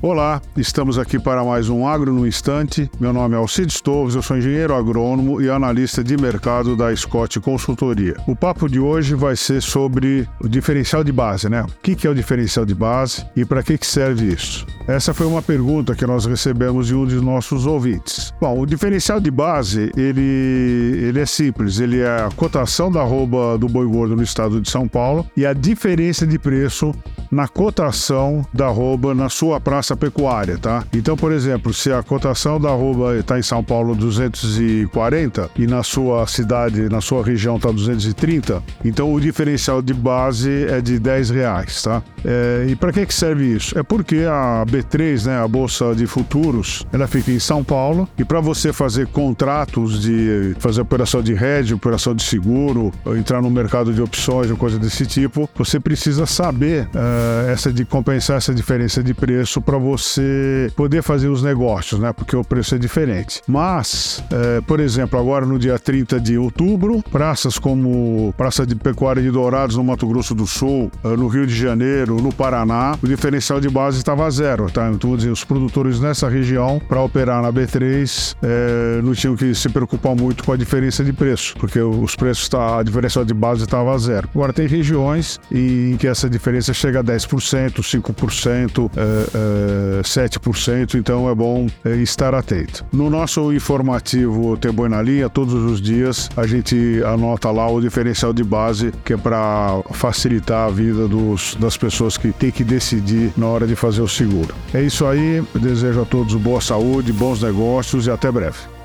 Olá, estamos aqui para mais um Agro no Instante. Meu nome é Alcides Torres, eu sou engenheiro agrônomo e analista de mercado da Scott Consultoria. O papo de hoje vai ser sobre o diferencial de base, né? O que é o diferencial de base e para que serve isso? Essa foi uma pergunta que nós recebemos de um dos nossos ouvintes. Bom, o diferencial de base, ele, ele é simples, ele é a cotação da arroba do boi gordo no estado de São Paulo e a diferença de preço na cotação da arroba na sua praça pecuária, tá? Então, por exemplo, se a cotação da arroba está em São Paulo 240 e na sua cidade, na sua região está 230, então o diferencial de base é de 10 reais, tá? É, e para que, que serve isso? É porque a B3, né, a Bolsa de Futuros, ela fica em São Paulo e para você fazer contratos de fazer operação de hedge, operação de seguro, entrar no mercado de opções ou coisa desse tipo, você precisa saber é, essa de compensar essa diferença de preço para você poder fazer os negócios, né? Porque o preço é diferente. Mas, uh, por exemplo, agora no dia 30 de outubro, praças como Praça de Pecuária de Dourados no Mato Grosso do Sul, uh, no Rio de Janeiro, no Paraná, o diferencial de base estava zero, tá? Então, dizer, os produtores nessa região, para operar na B3, não tinham que se preocupar muito com a diferença de preço, porque os preços, tá, a diferença de base estava zero. Agora, tem regiões em que essa diferença chega a 10%, 5%, é, é, 7%, então é bom é, estar atento. No nosso informativo Tem Boi na Linha, todos os dias a gente anota lá o diferencial de base, que é para facilitar a vida dos, das pessoas que têm que decidir na hora de fazer o seguro. É isso aí, desejo a todos boa saúde, bons negócios e até breve.